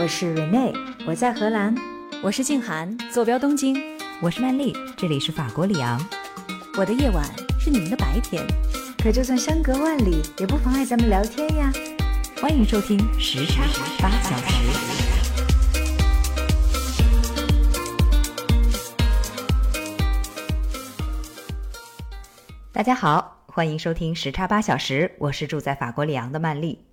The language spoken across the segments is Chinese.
我是 Rene，我在荷兰；我是静涵，坐标东京；我是曼丽，这里是法国里昂。我的夜晚是你们的白天，可就算相隔万里，也不妨碍咱们聊天呀。欢迎收听时差八小时。大家好，欢迎收听时差八小时，我是住在法国里昂的曼丽。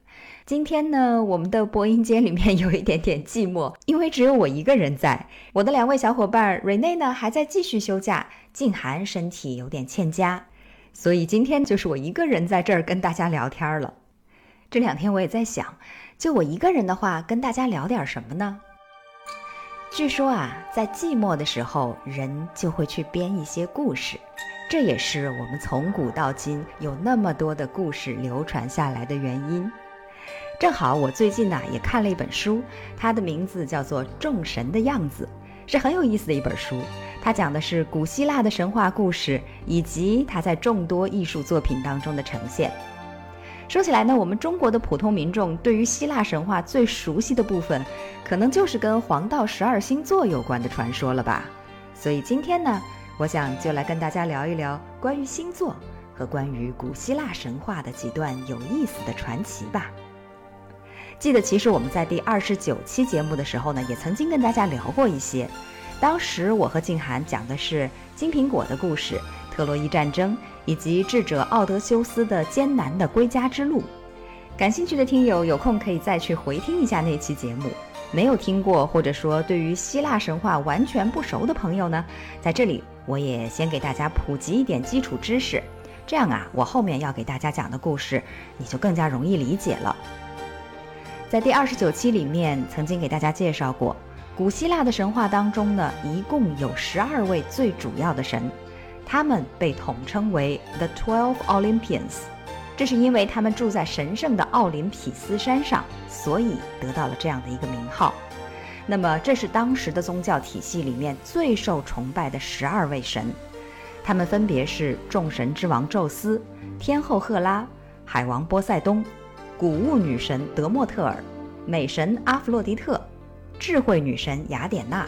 今天呢，我们的播音间里面有一点点寂寞，因为只有我一个人在。我的两位小伙伴瑞内呢还在继续休假，静涵身体有点欠佳，所以今天就是我一个人在这儿跟大家聊天了。这两天我也在想，就我一个人的话，跟大家聊点什么呢？据说啊，在寂寞的时候，人就会去编一些故事，这也是我们从古到今有那么多的故事流传下来的原因。正好我最近呢也看了一本书，它的名字叫做《众神的样子》，是很有意思的一本书。它讲的是古希腊的神话故事，以及它在众多艺术作品当中的呈现。说起来呢，我们中国的普通民众对于希腊神话最熟悉的部分，可能就是跟黄道十二星座有关的传说了吧。所以今天呢，我想就来跟大家聊一聊关于星座和关于古希腊神话的几段有意思的传奇吧。记得其实我们在第二十九期节目的时候呢，也曾经跟大家聊过一些。当时我和静涵讲的是金苹果的故事、特洛伊战争以及智者奥德修斯的艰难的归家之路。感兴趣的听友有空可以再去回听一下那期节目。没有听过或者说对于希腊神话完全不熟的朋友呢，在这里我也先给大家普及一点基础知识，这样啊，我后面要给大家讲的故事你就更加容易理解了。在第二十九期里面，曾经给大家介绍过，古希腊的神话当中呢，一共有十二位最主要的神，他们被统称为 The Twelve Olympians，这是因为他们住在神圣的奥林匹斯山上，所以得到了这样的一个名号。那么，这是当时的宗教体系里面最受崇拜的十二位神，他们分别是众神之王宙斯、天后赫拉、海王波塞冬。谷物女神德莫特尔，美神阿弗洛狄特，智慧女神雅典娜，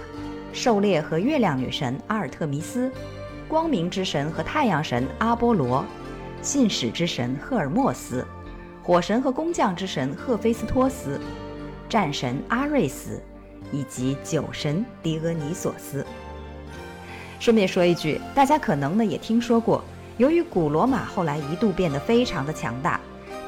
狩猎和月亮女神阿尔特弥斯，光明之神和太阳神阿波罗，信使之神赫尔墨斯，火神和工匠之神赫菲斯托斯，战神阿瑞斯，以及酒神狄俄尼索斯。顺便说一句，大家可能呢也听说过，由于古罗马后来一度变得非常的强大。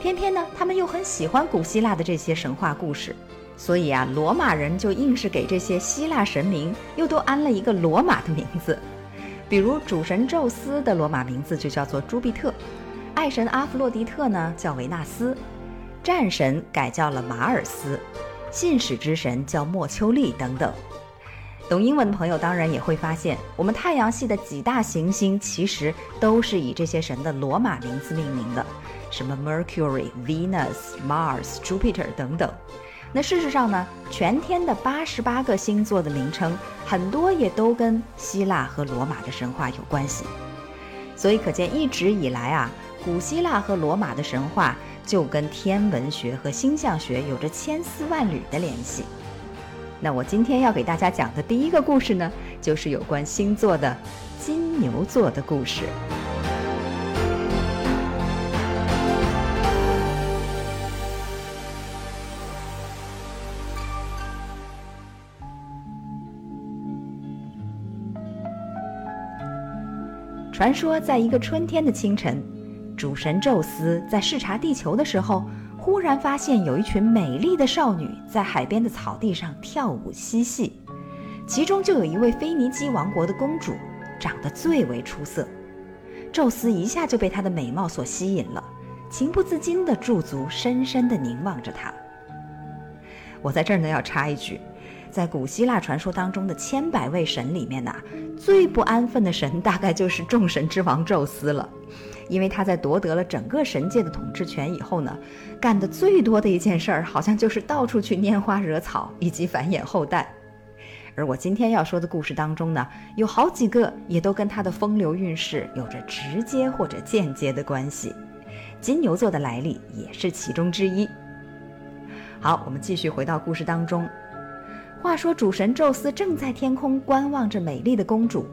偏偏呢，他们又很喜欢古希腊的这些神话故事，所以啊，罗马人就硬是给这些希腊神明又都安了一个罗马的名字。比如主神宙斯的罗马名字就叫做朱庇特，爱神阿弗洛狄特呢叫维纳斯，战神改叫了马尔斯，信使之神叫莫丘利等等。懂英文的朋友当然也会发现，我们太阳系的几大行星其实都是以这些神的罗马名字命名的。什么 Mercury、Venus、Mars、Jupiter 等等，那事实上呢，全天的八十八个星座的名称，很多也都跟希腊和罗马的神话有关系。所以可见，一直以来啊，古希腊和罗马的神话就跟天文学和星象学有着千丝万缕的联系。那我今天要给大家讲的第一个故事呢，就是有关星座的金牛座的故事。传说，在一个春天的清晨，主神宙斯在视察地球的时候，忽然发现有一群美丽的少女在海边的草地上跳舞嬉戏，其中就有一位腓尼基王国的公主，长得最为出色。宙斯一下就被她的美貌所吸引了，情不自禁地驻足，深深地凝望着她。我在这儿呢，要插一句。在古希腊传说当中的千百位神里面呐，最不安分的神大概就是众神之王宙斯了，因为他在夺得了整个神界的统治权以后呢，干的最多的一件事儿，好像就是到处去拈花惹草以及繁衍后代。而我今天要说的故事当中呢，有好几个也都跟他的风流韵事有着直接或者间接的关系，金牛座的来历也是其中之一。好，我们继续回到故事当中。话说主神宙斯正在天空观望着美丽的公主，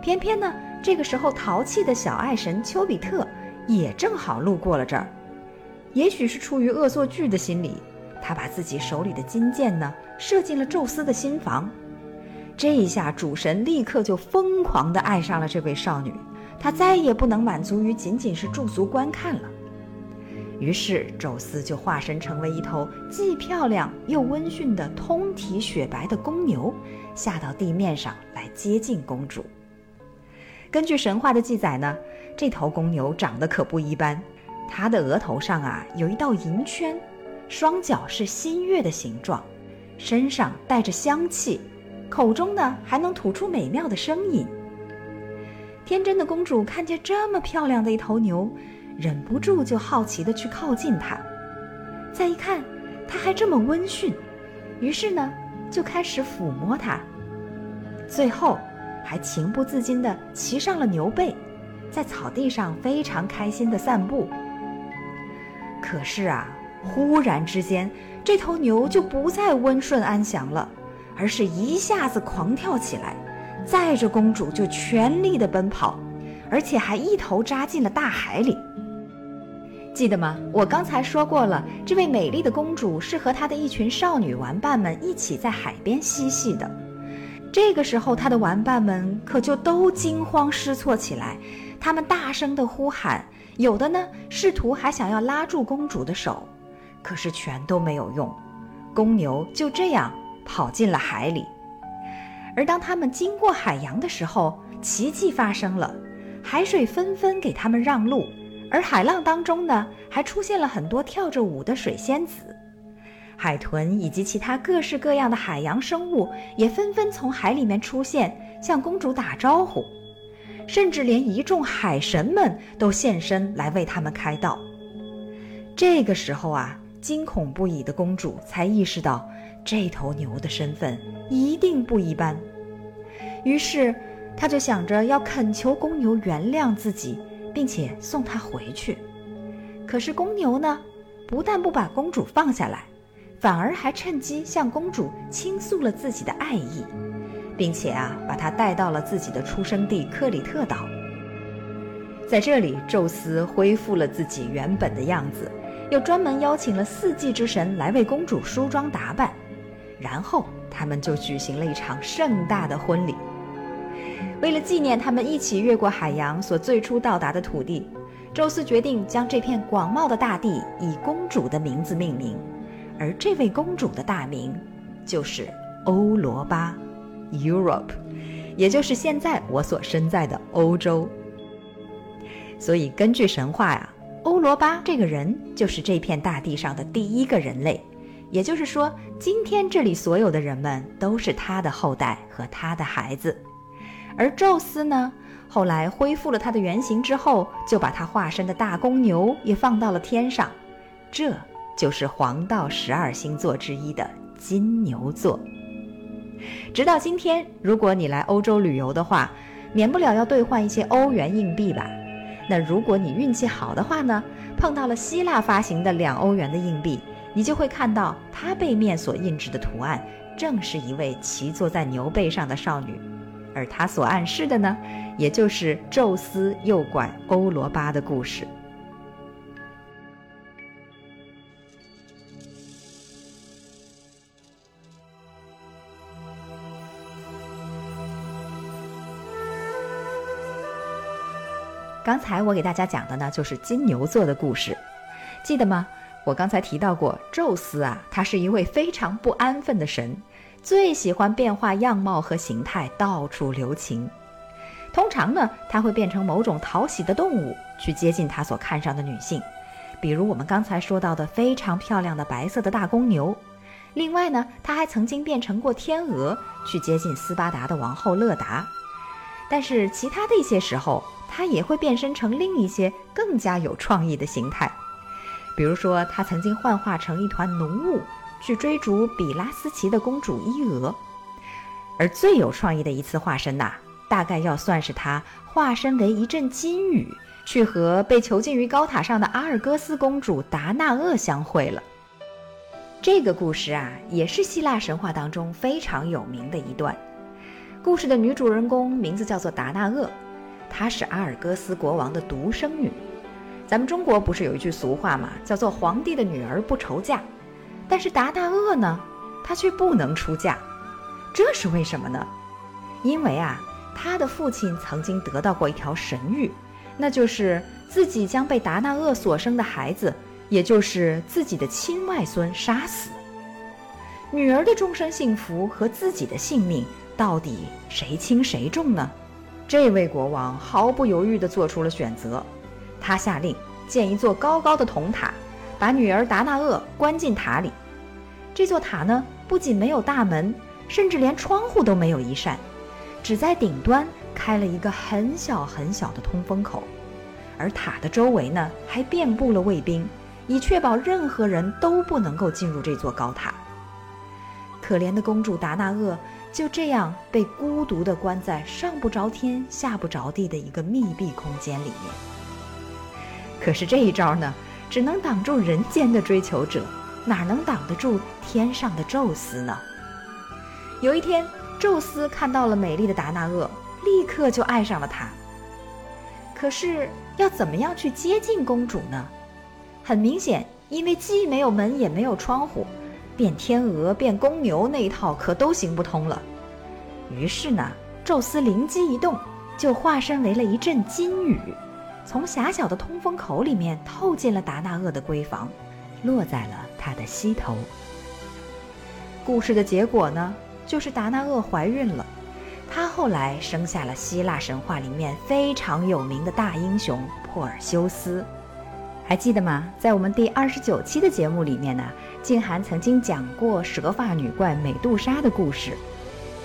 偏偏呢，这个时候淘气的小爱神丘比特也正好路过了这儿。也许是出于恶作剧的心理，他把自己手里的金箭呢射进了宙斯的心房。这一下，主神立刻就疯狂地爱上了这位少女，他再也不能满足于仅仅是驻足观看了。于是，宙斯就化身成为一头既漂亮又温驯的通体雪白的公牛，下到地面上来接近公主。根据神话的记载呢，这头公牛长得可不一般，它的额头上啊有一道银圈，双脚是新月的形状，身上带着香气。口中呢还能吐出美妙的声音。天真的公主看见这么漂亮的一头牛，忍不住就好奇地去靠近它。再一看，它还这么温驯，于是呢就开始抚摸它。最后，还情不自禁地骑上了牛背，在草地上非常开心地散步。可是啊，忽然之间，这头牛就不再温顺安详了。而是一下子狂跳起来，载着公主就全力的奔跑，而且还一头扎进了大海里。记得吗？我刚才说过了，这位美丽的公主是和她的一群少女玩伴们一起在海边嬉戏的。这个时候，她的玩伴们可就都惊慌失措起来，他们大声的呼喊，有的呢试图还想要拉住公主的手，可是全都没有用，公牛就这样。跑进了海里，而当他们经过海洋的时候，奇迹发生了，海水纷纷给他们让路，而海浪当中呢，还出现了很多跳着舞的水仙子，海豚以及其他各式各样的海洋生物也纷纷从海里面出现，向公主打招呼，甚至连一众海神们都现身来为他们开道。这个时候啊，惊恐不已的公主才意识到。这头牛的身份一定不一般，于是她就想着要恳求公牛原谅自己，并且送他回去。可是公牛呢，不但不把公主放下来，反而还趁机向公主倾诉了自己的爱意，并且啊，把她带到了自己的出生地克里特岛。在这里，宙斯恢复了自己原本的样子，又专门邀请了四季之神来为公主梳妆打扮。然后他们就举行了一场盛大的婚礼。为了纪念他们一起越过海洋所最初到达的土地，宙斯决定将这片广袤的大地以公主的名字命名，而这位公主的大名就是欧罗巴 （Europe），也就是现在我所身在的欧洲。所以，根据神话呀，欧罗巴这个人就是这片大地上的第一个人类。也就是说，今天这里所有的人们都是他的后代和他的孩子，而宙斯呢，后来恢复了他的原形之后，就把他化身的大公牛也放到了天上，这就是黄道十二星座之一的金牛座。直到今天，如果你来欧洲旅游的话，免不了要兑换一些欧元硬币吧？那如果你运气好的话呢，碰到了希腊发行的两欧元的硬币。你就会看到它背面所印制的图案，正是一位骑坐在牛背上的少女，而他所暗示的呢，也就是宙斯诱拐欧罗巴的故事。刚才我给大家讲的呢，就是金牛座的故事，记得吗？我刚才提到过，宙斯啊，他是一位非常不安分的神，最喜欢变化样貌和形态，到处留情。通常呢，他会变成某种讨喜的动物去接近他所看上的女性，比如我们刚才说到的非常漂亮的白色的大公牛。另外呢，他还曾经变成过天鹅去接近斯巴达的王后勒达。但是其他的一些时候，他也会变身成另一些更加有创意的形态。比如说，他曾经幻化成一团浓雾去追逐比拉斯奇的公主伊俄，而最有创意的一次化身呐，大概要算是他化身为一阵金雨去和被囚禁于高塔上的阿尔戈斯公主达纳厄相会了。这个故事啊，也是希腊神话当中非常有名的一段。故事的女主人公名字叫做达那厄，她是阿尔戈斯国王的独生女。咱们中国不是有一句俗话嘛，叫做“皇帝的女儿不愁嫁”，但是达那厄呢，他却不能出嫁，这是为什么呢？因为啊，他的父亲曾经得到过一条神谕，那就是自己将被达那厄所生的孩子。也就是自己的亲外孙杀死，女儿的终身幸福和自己的性命，到底谁轻谁重呢？这位国王毫不犹豫地做出了选择，他下令建一座高高的铜塔，把女儿达那厄关进塔里。这座塔呢，不仅没有大门，甚至连窗户都没有一扇，只在顶端开了一个很小很小的通风口，而塔的周围呢，还遍布了卫兵。以确保任何人都不能够进入这座高塔。可怜的公主达那厄就这样被孤独地关在上不着天下不着地的一个密闭空间里面。可是这一招呢，只能挡住人间的追求者，哪能挡得住天上的宙斯呢？有一天，宙斯看到了美丽的达那厄，立刻就爱上了她。可是要怎么样去接近公主呢？很明显，因为既没有门也没有窗户，变天鹅变公牛那一套可都行不通了。于是呢，宙斯灵机一动，就化身为了一阵金雨，从狭小的通风口里面透进了达那厄的闺房，落在了她的膝头。故事的结果呢，就是达那厄怀孕了，她后来生下了希腊神话里面非常有名的大英雄珀尔修斯。还记得吗？在我们第二十九期的节目里面呢，静涵曾经讲过蛇发女怪美杜莎的故事。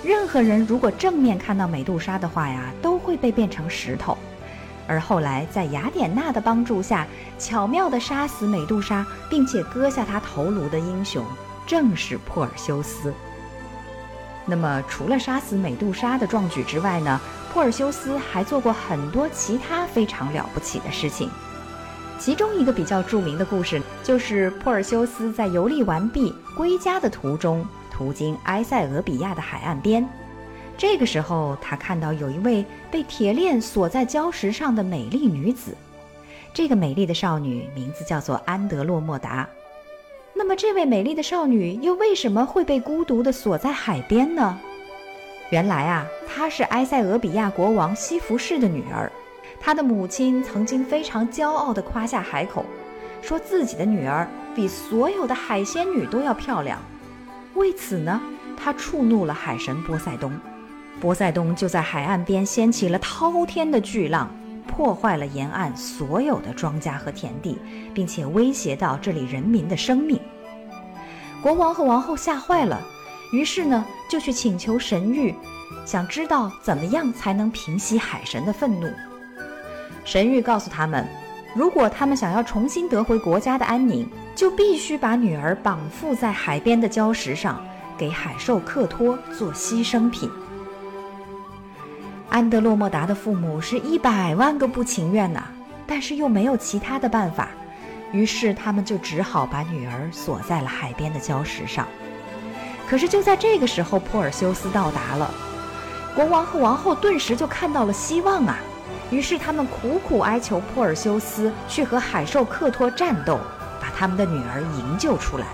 任何人如果正面看到美杜莎的话呀，都会被变成石头。而后来在雅典娜的帮助下，巧妙地杀死美杜莎，并且割下她头颅的英雄，正是珀尔修斯。那么，除了杀死美杜莎的壮举之外呢，珀尔修斯还做过很多其他非常了不起的事情。其中一个比较著名的故事，就是珀尔修斯在游历完毕归家的途中，途经埃塞俄比亚的海岸边。这个时候，他看到有一位被铁链锁在礁石上的美丽女子。这个美丽的少女名字叫做安德洛莫达。那么，这位美丽的少女又为什么会被孤独地锁在海边呢？原来啊，她是埃塞俄比亚国王西弗士的女儿。她的母亲曾经非常骄傲地夸下海口，说自己的女儿比所有的海仙女都要漂亮。为此呢，他触怒了海神波塞冬。波塞冬就在海岸边掀起了滔天的巨浪，破坏了沿岸所有的庄稼和田地，并且威胁到这里人民的生命。国王和王后吓坏了，于是呢，就去请求神谕，想知道怎么样才能平息海神的愤怒。神谕告诉他们，如果他们想要重新得回国家的安宁，就必须把女儿绑缚在海边的礁石上，给海兽克托做牺牲品。安德洛莫达的父母是一百万个不情愿呐，但是又没有其他的办法，于是他们就只好把女儿锁在了海边的礁石上。可是就在这个时候，珀尔修斯到达了，国王和王后顿时就看到了希望啊！于是他们苦苦哀求珀尔修斯去和海兽克托战斗，把他们的女儿营救出来。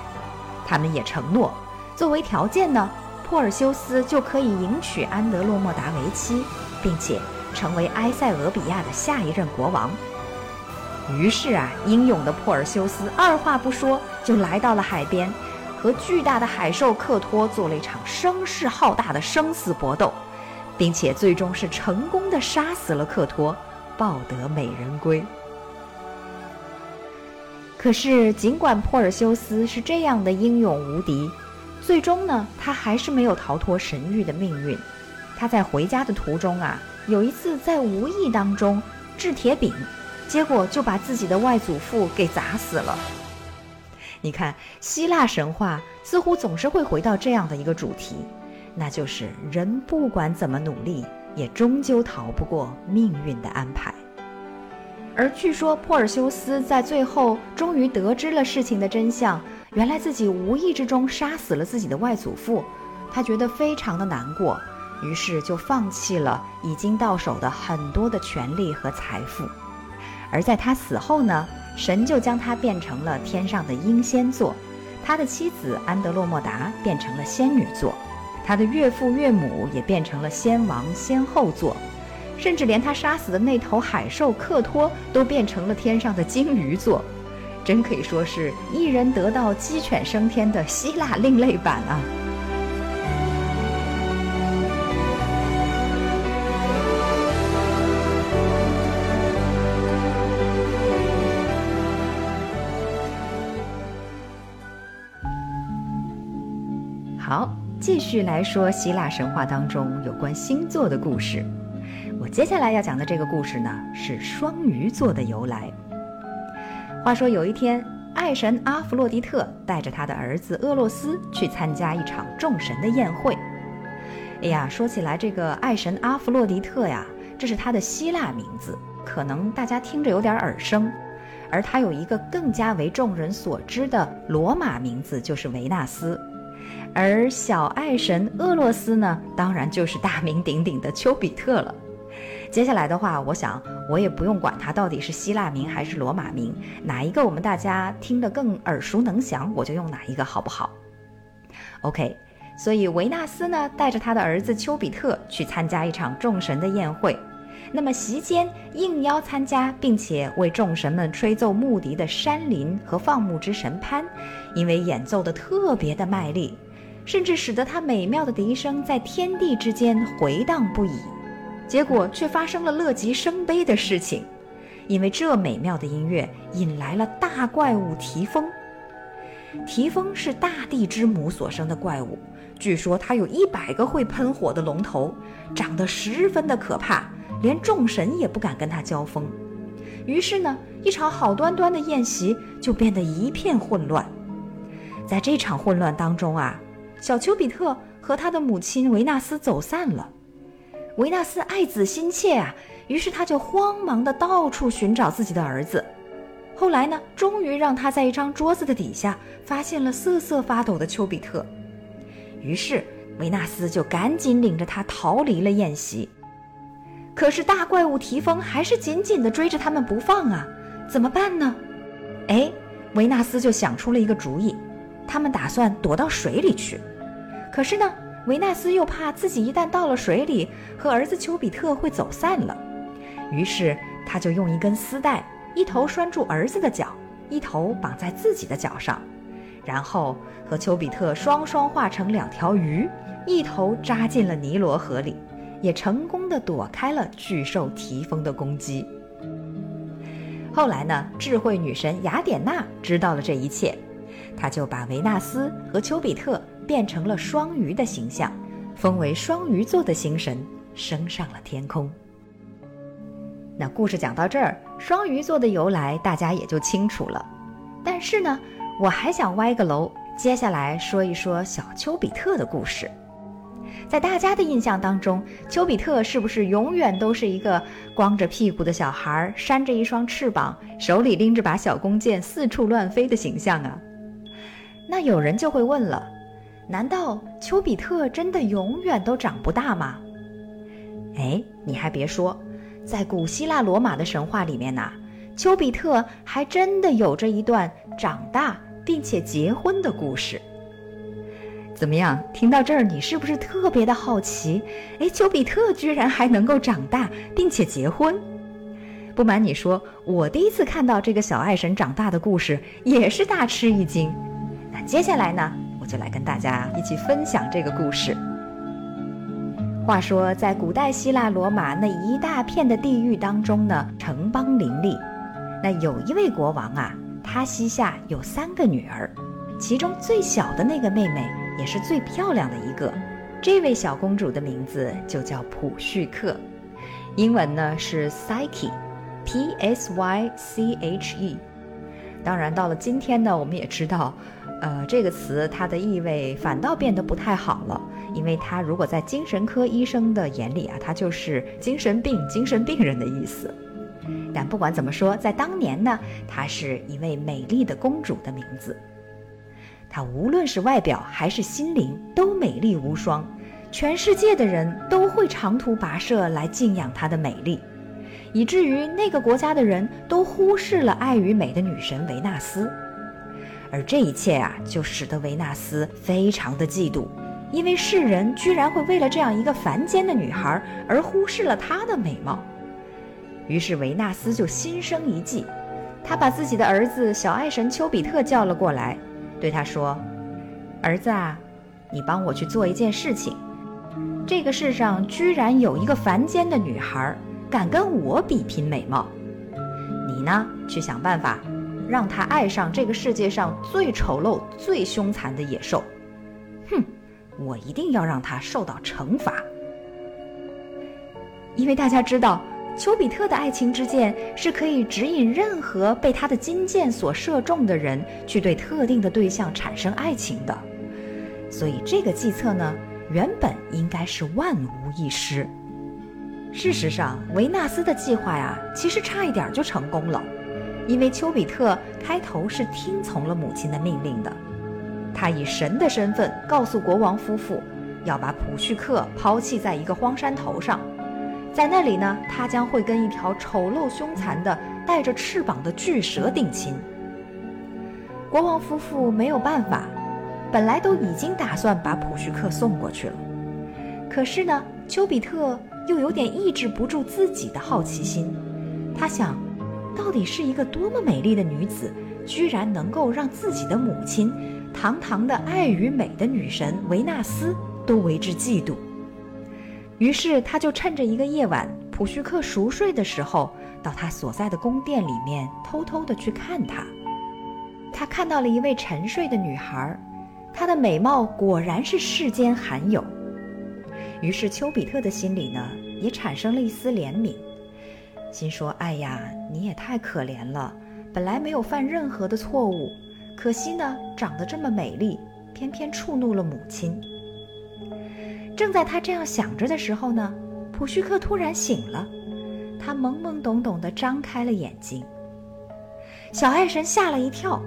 他们也承诺，作为条件呢，珀尔修斯就可以迎娶安德洛莫达为妻，并且成为埃塞俄比亚的下一任国王。于是啊，英勇的珀尔修斯二话不说就来到了海边，和巨大的海兽克托做了一场声势浩大的生死搏斗。并且最终是成功的杀死了克托，抱得美人归。可是，尽管珀尔修斯是这样的英勇无敌，最终呢，他还是没有逃脱神域的命运。他在回家的途中啊，有一次在无意当中掷铁饼，结果就把自己的外祖父给砸死了。你看，希腊神话似乎总是会回到这样的一个主题。那就是人不管怎么努力，也终究逃不过命运的安排。而据说珀尔修斯在最后终于得知了事情的真相，原来自己无意之中杀死了自己的外祖父，他觉得非常的难过，于是就放弃了已经到手的很多的权利和财富。而在他死后呢，神就将他变成了天上的英仙座，他的妻子安德洛莫达变成了仙女座，他的岳父岳母也变成了仙王仙后座。甚至连他杀死的那头海兽克托都变成了天上的鲸鱼座，真可以说是一人得道鸡犬升天的希腊另类版啊！继续来说希腊神话当中有关星座的故事。我接下来要讲的这个故事呢，是双鱼座的由来。话说有一天，爱神阿弗洛狄特带着他的儿子厄洛斯去参加一场众神的宴会。哎呀，说起来这个爱神阿弗洛狄特呀，这是他的希腊名字，可能大家听着有点耳生。而他有一个更加为众人所知的罗马名字，就是维纳斯。而小爱神厄洛斯呢，当然就是大名鼎鼎的丘比特了。接下来的话，我想我也不用管它到底是希腊名还是罗马名，哪一个我们大家听得更耳熟能详，我就用哪一个，好不好？OK，所以维纳斯呢带着他的儿子丘比特去参加一场众神的宴会。那么席间应邀参加并且为众神们吹奏牧笛的山林和放牧之神潘，因为演奏的特别的卖力，甚至使得他美妙的笛声在天地之间回荡不已。结果却发生了乐极生悲的事情，因为这美妙的音乐引来了大怪物提丰。提丰是大地之母所生的怪物，据说它有一百个会喷火的龙头，长得十分的可怕，连众神也不敢跟它交锋。于是呢，一场好端端的宴席就变得一片混乱。在这场混乱当中啊，小丘比特和他的母亲维纳斯走散了。维纳斯爱子心切啊，于是他就慌忙的到处寻找自己的儿子。后来呢，终于让他在一张桌子的底下发现了瑟瑟发抖的丘比特。于是维纳斯就赶紧领着他逃离了宴席。可是大怪物提丰还是紧紧的追着他们不放啊！怎么办呢？哎，维纳斯就想出了一个主意，他们打算躲到水里去。可是呢？维纳斯又怕自己一旦到了水里，和儿子丘比特会走散了，于是他就用一根丝带，一头拴住儿子的脚，一头绑在自己的脚上，然后和丘比特双双化成两条鱼，一头扎进了尼罗河里，也成功的躲开了巨兽提丰的攻击。后来呢，智慧女神雅典娜知道了这一切，他就把维纳斯和丘比特。变成了双鱼的形象，封为双鱼座的星神，升上了天空。那故事讲到这儿，双鱼座的由来大家也就清楚了。但是呢，我还想歪个楼，接下来说一说小丘比特的故事。在大家的印象当中，丘比特是不是永远都是一个光着屁股的小孩，扇着一双翅膀，手里拎着把小弓箭，四处乱飞的形象啊？那有人就会问了。难道丘比特真的永远都长不大吗？哎，你还别说，在古希腊罗马的神话里面呐，丘比特还真的有着一段长大并且结婚的故事。怎么样？听到这儿，你是不是特别的好奇？哎，丘比特居然还能够长大并且结婚？不瞒你说，我第一次看到这个小爱神长大的故事，也是大吃一惊。接下来呢？我就来跟大家一起分享这个故事。话说，在古代希腊罗马那一大片的地域当中呢，城邦林立。那有一位国王啊，他膝下有三个女儿，其中最小的那个妹妹也是最漂亮的一个。这位小公主的名字就叫普绪克，英文呢是 Psyche，P S Y C H E。当然，到了今天呢，我们也知道。呃，这个词它的意味反倒变得不太好了，因为它如果在精神科医生的眼里啊，它就是精神病、精神病人的意思。但不管怎么说，在当年呢，她是一位美丽的公主的名字。她无论是外表还是心灵都美丽无双，全世界的人都会长途跋涉来敬仰她的美丽，以至于那个国家的人都忽视了爱与美的女神维纳斯。而这一切啊，就使得维纳斯非常的嫉妒，因为世人居然会为了这样一个凡间的女孩而忽视了她的美貌。于是维纳斯就心生一计，他把自己的儿子小爱神丘比特叫了过来，对他说：“儿子啊，你帮我去做一件事情。这个世上居然有一个凡间的女孩敢跟我比拼美貌，你呢，去想办法。”让他爱上这个世界上最丑陋、最凶残的野兽，哼！我一定要让他受到惩罚。因为大家知道，丘比特的爱情之箭是可以指引任何被他的金箭所射中的人去对特定的对象产生爱情的，所以这个计策呢，原本应该是万无一失。事实上，维纳斯的计划呀，其实差一点就成功了。因为丘比特开头是听从了母亲的命令的，他以神的身份告诉国王夫妇，要把普绪克抛弃在一个荒山头上，在那里呢，他将会跟一条丑陋凶残的带着翅膀的巨蛇定亲。国王夫妇没有办法，本来都已经打算把普绪克送过去了，可是呢，丘比特又有点抑制不住自己的好奇心，他想。到底是一个多么美丽的女子，居然能够让自己的母亲，堂堂的爱与美的女神维纳斯都为之嫉妒。于是他就趁着一个夜晚，普绪克熟睡的时候，到他所在的宫殿里面偷偷的去看她。他看到了一位沉睡的女孩，她的美貌果然是世间罕有。于是丘比特的心里呢，也产生了一丝怜悯。心说：“哎呀，你也太可怜了，本来没有犯任何的错误，可惜呢，长得这么美丽，偏偏触怒了母亲。”正在他这样想着的时候呢，普绪克突然醒了，他懵懵懂懂地张开了眼睛。小爱神吓了一跳，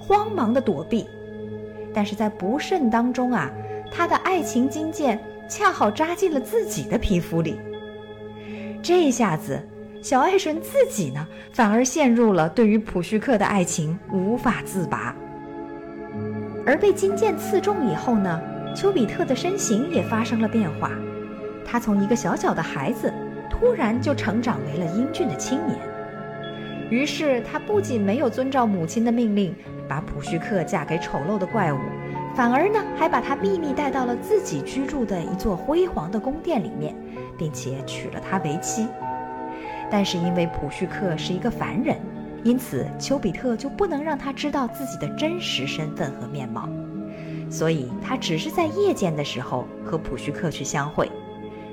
慌忙地躲避，但是在不慎当中啊，他的爱情金箭恰好扎进了自己的皮肤里，这下子。小爱神自己呢，反而陷入了对于普绪克的爱情无法自拔。而被金箭刺中以后呢，丘比特的身形也发生了变化，他从一个小小的孩子，突然就成长为了英俊的青年。于是他不仅没有遵照母亲的命令，把普绪克嫁给丑陋的怪物，反而呢，还把他秘密带到了自己居住的一座辉煌的宫殿里面，并且娶了她为妻。但是因为普绪克是一个凡人，因此丘比特就不能让他知道自己的真实身份和面貌，所以他只是在夜间的时候和普绪克去相会，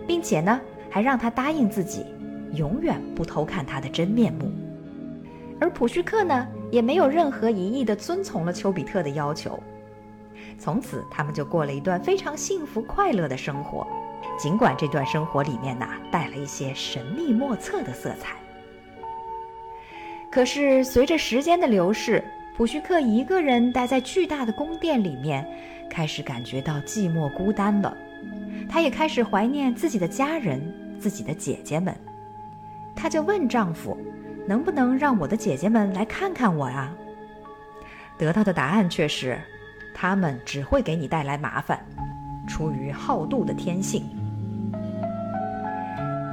并且呢还让他答应自己，永远不偷看他的真面目。而普绪克呢也没有任何疑义地遵从了丘比特的要求，从此他们就过了一段非常幸福快乐的生活。尽管这段生活里面呐带了一些神秘莫测的色彩，可是随着时间的流逝，普绪克一个人待在巨大的宫殿里面，开始感觉到寂寞孤单了。她也开始怀念自己的家人、自己的姐姐们。她就问丈夫：“能不能让我的姐姐们来看看我啊？”得到的答案却是：“他们只会给你带来麻烦，出于好妒的天性。”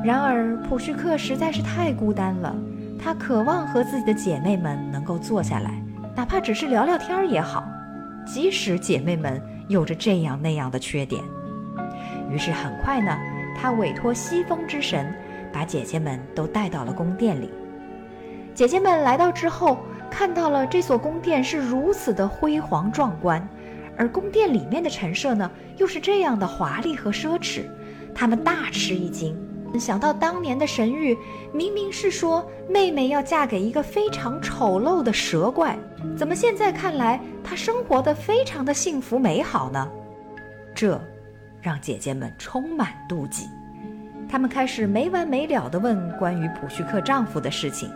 然而，普绪克实在是太孤单了，他渴望和自己的姐妹们能够坐下来，哪怕只是聊聊天也好，即使姐妹们有着这样那样的缺点。于是，很快呢，他委托西风之神，把姐姐们都带到了宫殿里。姐姐们来到之后，看到了这所宫殿是如此的辉煌壮观，而宫殿里面的陈设呢，又是这样的华丽和奢侈，他们大吃一惊。想到当年的神谕，明明是说妹妹要嫁给一个非常丑陋的蛇怪，怎么现在看来她生活的非常的幸福美好呢？这让姐姐们充满妒忌，她们开始没完没了地问关于普绪克丈夫的事情，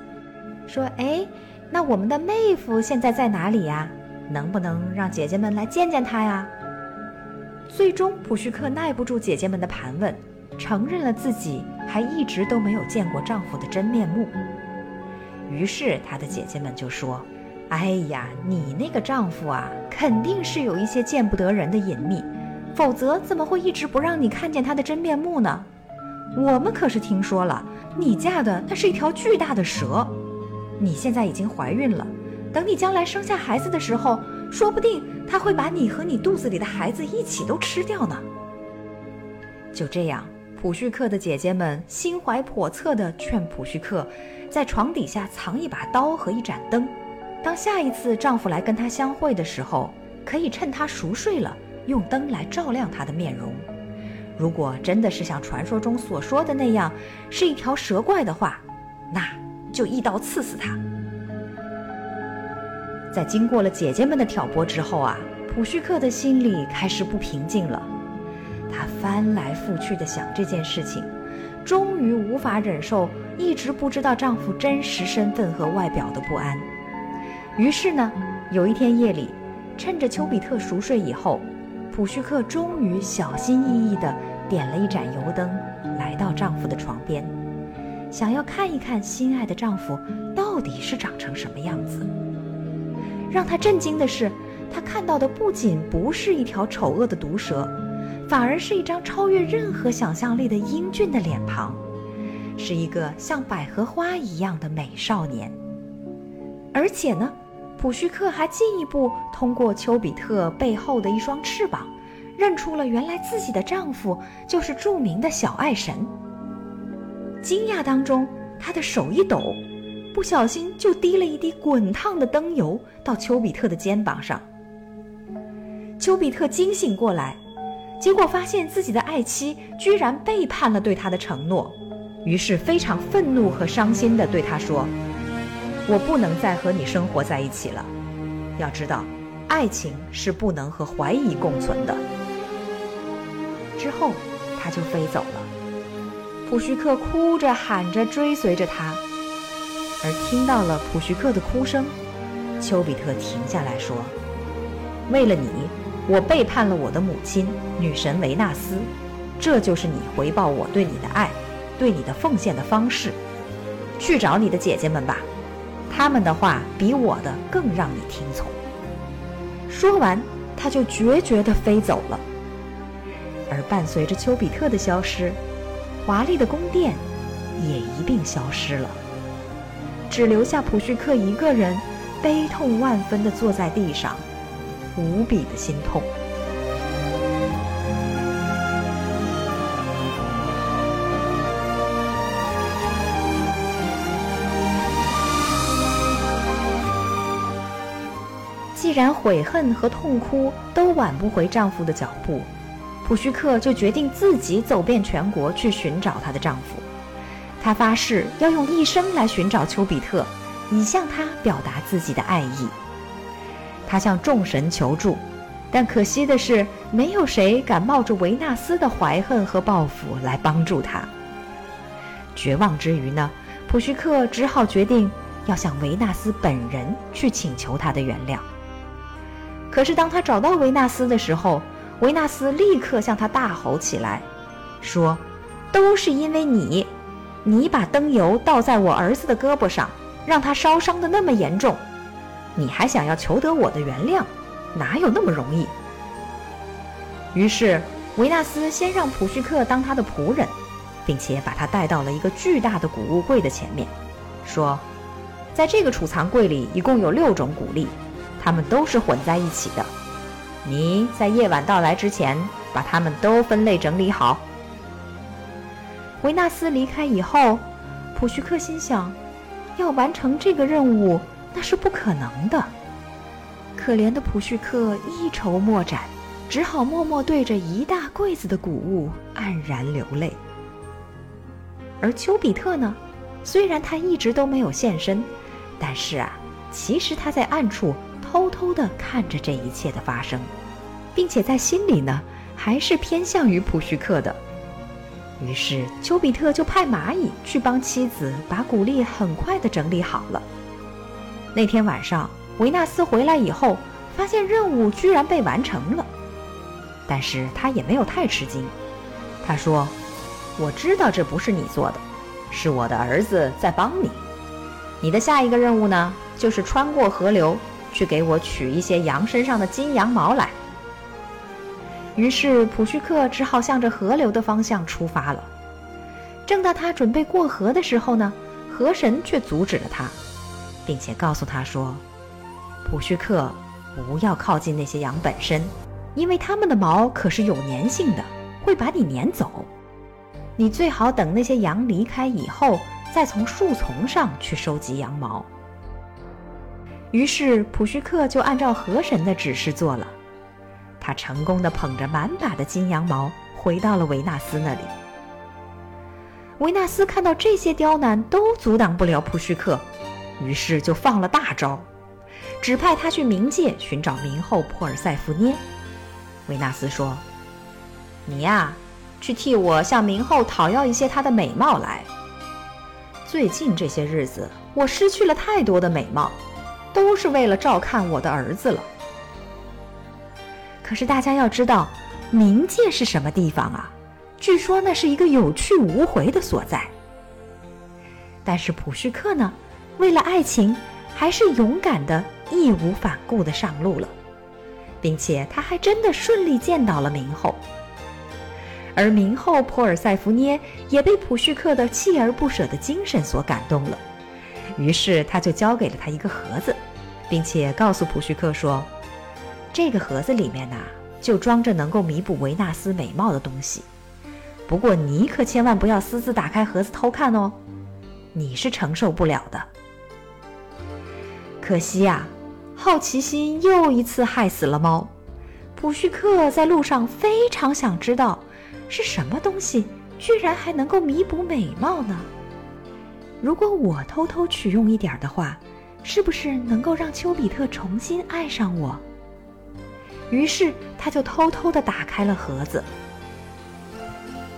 说：“哎，那我们的妹夫现在在哪里呀？能不能让姐姐们来见见他呀？”最终，普绪克耐不住姐姐们的盘问，承认了自己还一直都没有见过丈夫的真面目。于是，她的姐姐们就说：“哎呀，你那个丈夫啊，肯定是有一些见不得人的隐秘，否则怎么会一直不让你看见他的真面目呢？我们可是听说了，你嫁的那是一条巨大的蛇。你现在已经怀孕了，等你将来生下孩子的时候，说不定他会把你和你肚子里的孩子一起都吃掉呢。”就这样，普绪克的姐姐们心怀叵测地劝普绪克。在床底下藏一把刀和一盏灯，当下一次丈夫来跟她相会的时候，可以趁她熟睡了，用灯来照亮她的面容。如果真的是像传说中所说的那样，是一条蛇怪的话，那就一刀刺死他。在经过了姐姐们的挑拨之后啊，普绪克的心里开始不平静了。她翻来覆去的想这件事情，终于无法忍受。一直不知道丈夫真实身份和外表的不安，于是呢，有一天夜里，趁着丘比特熟睡以后，普绪克终于小心翼翼地点了一盏油灯，来到丈夫的床边，想要看一看心爱的丈夫到底是长成什么样子。让她震惊的是，她看到的不仅不是一条丑恶的毒蛇，反而是一张超越任何想象力的英俊的脸庞。是一个像百合花一样的美少年，而且呢，普绪克还进一步通过丘比特背后的一双翅膀，认出了原来自己的丈夫就是著名的小爱神。惊讶当中，他的手一抖，不小心就滴了一滴滚烫的灯油到丘比特的肩膀上。丘比特惊醒过来，结果发现自己的爱妻居然背叛了对他的承诺。于是非常愤怒和伤心地对他说：“我不能再和你生活在一起了。要知道，爱情是不能和怀疑共存的。”之后，他就飞走了。普绪克哭着喊着追随着他，而听到了普绪克的哭声，丘比特停下来说：“为了你，我背叛了我的母亲女神维纳斯，这就是你回报我对你的爱。”对你的奉献的方式，去找你的姐姐们吧，他们的话比我的更让你听从。说完，他就决绝地飞走了。而伴随着丘比特的消失，华丽的宫殿也一并消失了，只留下普绪克一个人，悲痛万分地坐在地上，无比的心痛。既然悔恨和痛哭都挽不回丈夫的脚步，普绪克就决定自己走遍全国去寻找她的丈夫。她发誓要用一生来寻找丘比特，以向他表达自己的爱意。她向众神求助，但可惜的是，没有谁敢冒着维纳斯的怀恨和报复来帮助她。绝望之余呢，普绪克只好决定要向维纳斯本人去请求她的原谅。可是，当他找到维纳斯的时候，维纳斯立刻向他大吼起来，说：“都是因为你，你把灯油倒在我儿子的胳膊上，让他烧伤的那么严重，你还想要求得我的原谅，哪有那么容易？”于是，维纳斯先让普绪克当他的仆人，并且把他带到了一个巨大的谷物柜的前面，说：“在这个储藏柜里，一共有六种谷粒。”它们都是混在一起的。你在夜晚到来之前，把它们都分类整理好。维纳斯离开以后，普绪克心想，要完成这个任务那是不可能的。可怜的普绪克一筹莫展，只好默默对着一大柜子的谷物黯然流泪。而丘比特呢，虽然他一直都没有现身，但是啊，其实他在暗处。偷偷地看着这一切的发生，并且在心里呢，还是偏向于普绪克的。于是丘比特就派蚂蚁去帮妻子把谷粒很快的整理好了。那天晚上，维纳斯回来以后，发现任务居然被完成了，但是他也没有太吃惊。他说：“我知道这不是你做的，是我的儿子在帮你。你的下一个任务呢，就是穿过河流，去给我取一些羊身上的金羊毛来。”于是普须克只好向着河流的方向出发了。正当他准备过河的时候呢，河神却阻止了他，并且告诉他说：“普须克，不要靠近那些羊本身，因为它们的毛可是有粘性的，会把你撵走。你最好等那些羊离开以后，再从树丛上去收集羊毛。”于是普须克就按照河神的指示做了。他成功的捧着满把的金羊毛回到了维纳斯那里。维纳斯看到这些刁难都阻挡不了普须克，于是就放了大招，指派他去冥界寻找冥后珀尔塞福涅。维纳斯说：“你呀，去替我向冥后讨要一些她的美貌来。最近这些日子，我失去了太多的美貌，都是为了照看我的儿子了。”可是大家要知道，冥界是什么地方啊？据说那是一个有去无回的所在。但是普绪克呢，为了爱情，还是勇敢的、义无反顾的上路了，并且他还真的顺利见到了冥后。而冥后普尔塞福涅也被普绪克的锲而不舍的精神所感动了，于是他就交给了他一个盒子，并且告诉普须克说。这个盒子里面呢，就装着能够弥补维纳斯美貌的东西。不过你可千万不要私自打开盒子偷看哦，你是承受不了的。可惜呀，好奇心又一次害死了猫。普须克在路上非常想知道，是什么东西居然还能够弥补美貌呢？如果我偷偷取用一点的话，是不是能够让丘比特重新爱上我？于是他就偷偷地打开了盒子。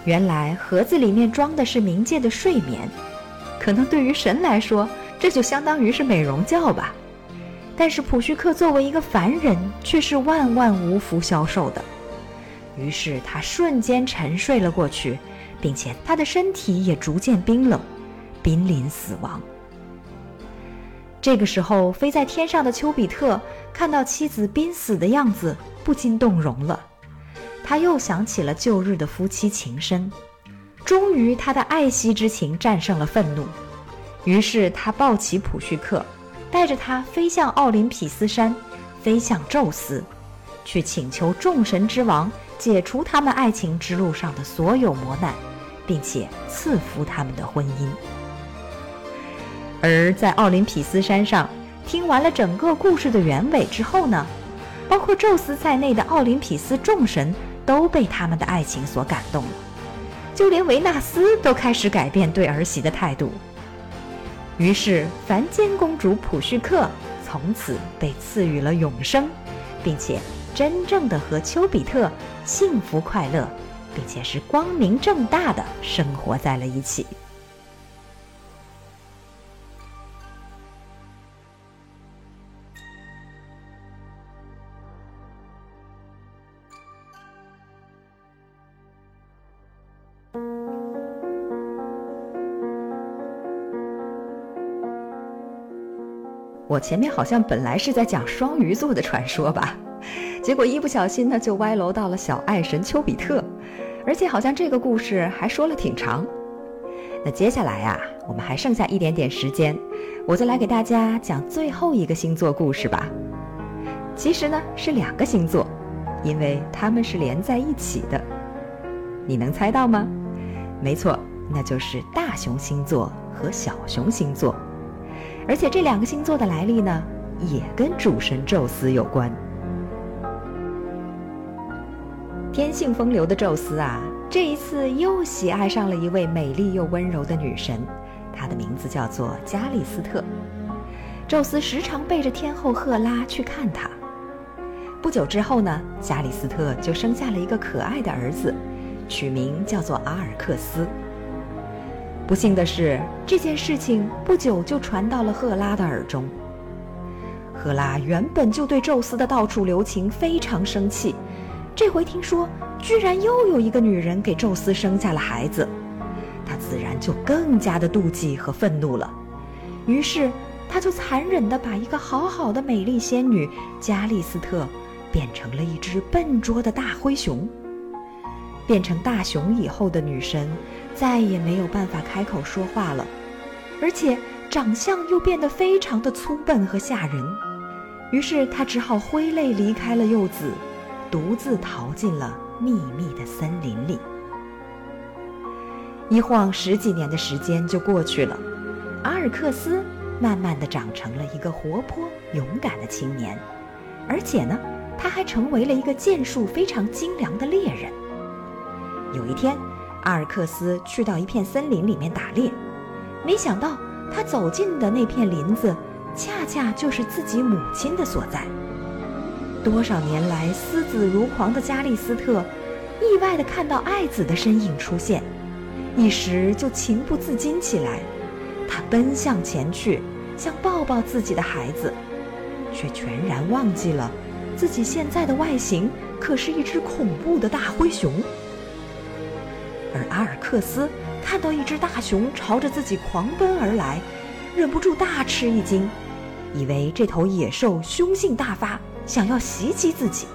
原来盒子里面装的是冥界的睡眠，可能对于神来说，这就相当于是美容觉吧。但是普须克作为一个凡人，却是万万无福消受的。于是他瞬间沉睡了过去，并且他的身体也逐渐冰冷，濒临死亡。这个时候，飞在天上的丘比特看到妻子濒死的样子，不禁动容了。他又想起了旧日的夫妻情深，终于他的爱惜之情战胜了愤怒。于是他抱起普须克，带着他飞向奥林匹斯山，飞向宙斯，去请求众神之王解除他们爱情之路上的所有磨难，并且赐福他们的婚姻。而在奥林匹斯山上，听完了整个故事的原委之后呢，包括宙斯在内的奥林匹斯众神都被他们的爱情所感动了，就连维纳斯都开始改变对儿媳的态度。于是，凡间公主普绪克从此被赐予了永生，并且真正的和丘比特幸福快乐，并且是光明正大的生活在了一起。前面好像本来是在讲双鱼座的传说吧，结果一不小心呢就歪楼到了小爱神丘比特，而且好像这个故事还说了挺长。那接下来呀，我们还剩下一点点时间，我就来给大家讲最后一个星座故事吧。其实呢是两个星座，因为它们是连在一起的。你能猜到吗？没错，那就是大熊星座和小熊星座。而且这两个星座的来历呢，也跟主神宙斯有关。天性风流的宙斯啊，这一次又喜爱上了一位美丽又温柔的女神，她的名字叫做加利斯特。宙斯时常背着天后赫拉去看她。不久之后呢，加利斯特就生下了一个可爱的儿子，取名叫做阿尔克斯。不幸的是，这件事情不久就传到了赫拉的耳中。赫拉原本就对宙斯的到处留情非常生气，这回听说居然又有一个女人给宙斯生下了孩子，她自然就更加的妒忌和愤怒了。于是，她就残忍地把一个好好的美丽仙女加利斯特变成了一只笨拙的大灰熊。变成大熊以后的女神再也没有办法开口说话了，而且长相又变得非常的粗笨和吓人。于是她只好挥泪离开了柚子，独自逃进了密密的森林里。一晃十几年的时间就过去了，阿尔克斯慢慢的长成了一个活泼勇敢的青年，而且呢，他还成为了一个剑术非常精良的猎人。有一天，阿尔克斯去到一片森林里面打猎，没想到他走进的那片林子。恰恰就是自己母亲的所在。多少年来思子如狂的加利斯特，意外地看到爱子的身影出现，一时就情不自禁起来。他奔向前去，想抱抱自己的孩子，却全然忘记了自己现在的外形可是一只恐怖的大灰熊。而阿尔克斯看到一只大熊朝着自己狂奔而来，忍不住大吃一惊。以为这头野兽凶性大发，想要袭击自己，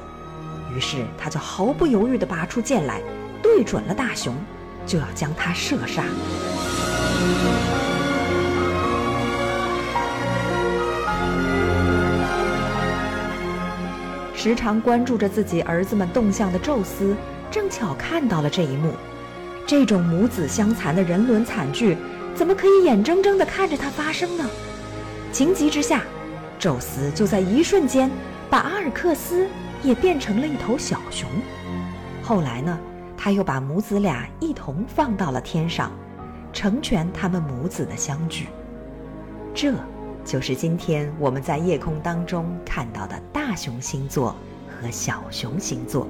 于是他就毫不犹豫地拔出剑来，对准了大熊，就要将它射杀。时常关注着自己儿子们动向的宙斯，正巧看到了这一幕。这种母子相残的人伦惨剧，怎么可以眼睁睁地看着它发生呢？情急之下，宙斯就在一瞬间把阿尔克斯也变成了一头小熊。后来呢，他又把母子俩一同放到了天上，成全他们母子的相聚。这就是今天我们在夜空当中看到的大熊星座和小熊星座。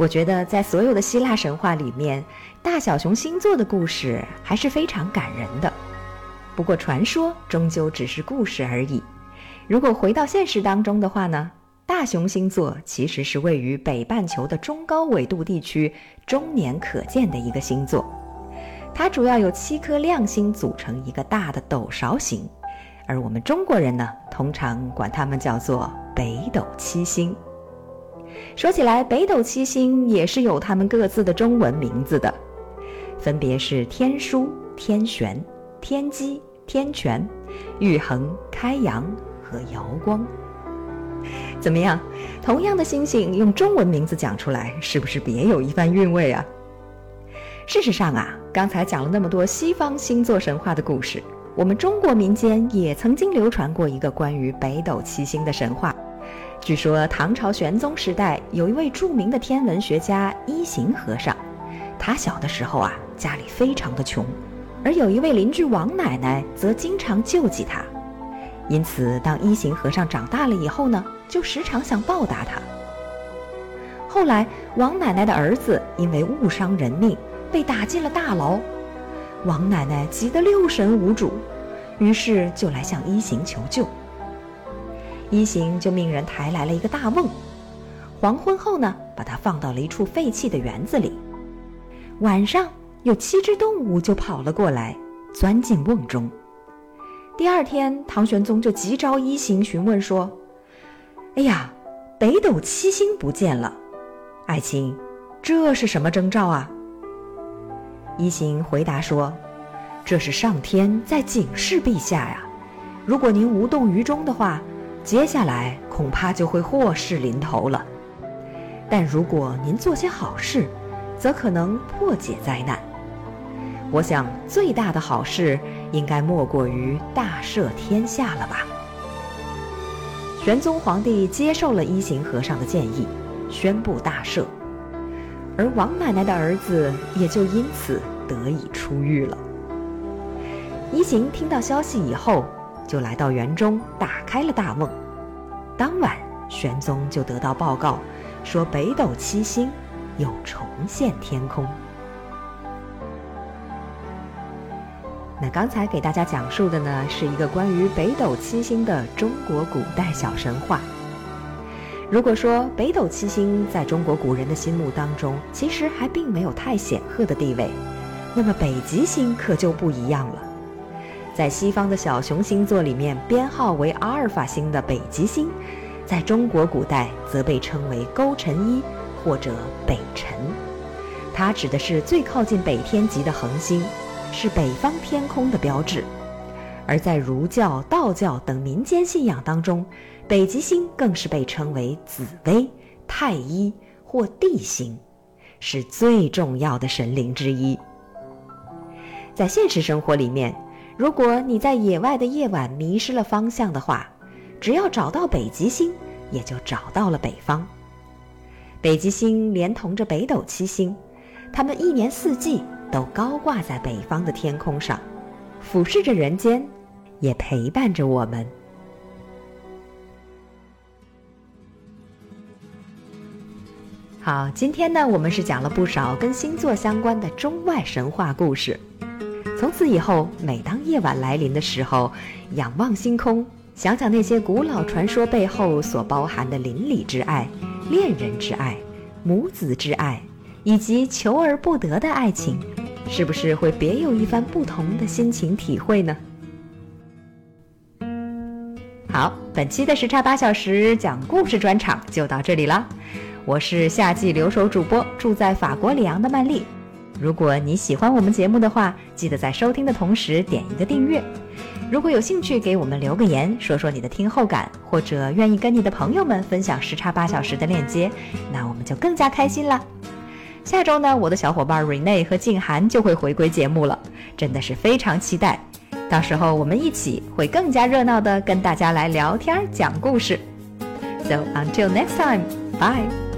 我觉得在所有的希腊神话里面，大小熊星座的故事还是非常感人的。不过传说终究只是故事而已。如果回到现实当中的话呢，大熊星座其实是位于北半球的中高纬度地区，终年可见的一个星座。它主要由七颗亮星组成一个大的斗勺形，而我们中国人呢，通常管它们叫做北斗七星。说起来，北斗七星也是有他们各自的中文名字的，分别是天枢、天璇、天机、天权、玉衡、开阳和瑶光。怎么样？同样的星星用中文名字讲出来，是不是别有一番韵味啊？事实上啊，刚才讲了那么多西方星座神话的故事，我们中国民间也曾经流传过一个关于北斗七星的神话。据说唐朝玄宗时代有一位著名的天文学家一行和尚，他小的时候啊家里非常的穷，而有一位邻居王奶奶则经常救济他，因此当一行和尚长大了以后呢，就时常想报答他。后来王奶奶的儿子因为误伤人命被打进了大牢，王奶奶急得六神无主，于是就来向一行求救。一行就命人抬来了一个大瓮，黄昏后呢，把它放到了一处废弃的园子里。晚上有七只动物就跑了过来，钻进瓮中。第二天，唐玄宗就急召一行询问说：“哎呀，北斗七星不见了，爱卿，这是什么征兆啊？”一行回答说：“这是上天在警示陛下呀，如果您无动于衷的话。”接下来恐怕就会祸事临头了，但如果您做些好事，则可能破解灾难。我想最大的好事应该莫过于大赦天下了吧。玄宗皇帝接受了一行和尚的建议，宣布大赦，而王奶奶的儿子也就因此得以出狱了。一行听到消息以后。就来到园中，打开了大瓮。当晚玄宗就得到报告，说北斗七星又重现天空。那刚才给大家讲述的呢，是一个关于北斗七星的中国古代小神话。如果说北斗七星在中国古人的心目当中，其实还并没有太显赫的地位，那么北极星可就不一样了。在西方的小熊星座里面，编号为阿尔法星的北极星，在中国古代则被称为勾陈一或者北辰，它指的是最靠近北天极的恒星。是北方天空的标志，而在儒教、道教等民间信仰当中，北极星更是被称为紫薇、太一或地星，是最重要的神灵之一。在现实生活里面，如果你在野外的夜晚迷失了方向的话，只要找到北极星，也就找到了北方。北极星连同着北斗七星，它们一年四季。都高挂在北方的天空上，俯视着人间，也陪伴着我们。好，今天呢，我们是讲了不少跟星座相关的中外神话故事。从此以后，每当夜晚来临的时候，仰望星空，想想那些古老传说背后所包含的邻里之爱、恋人之爱、母子之爱，以及求而不得的爱情。是不是会别有一番不同的心情体会呢？好，本期的时差八小时讲故事专场就到这里了。我是夏季留守主播，住在法国里昂的曼丽。如果你喜欢我们节目的话，记得在收听的同时点一个订阅。如果有兴趣给我们留个言，说说你的听后感，或者愿意跟你的朋友们分享时差八小时的链接，那我们就更加开心了。下周呢，我的小伙伴 Rene 和静涵就会回归节目了，真的是非常期待。到时候我们一起会更加热闹的跟大家来聊天讲故事。So until next time, bye.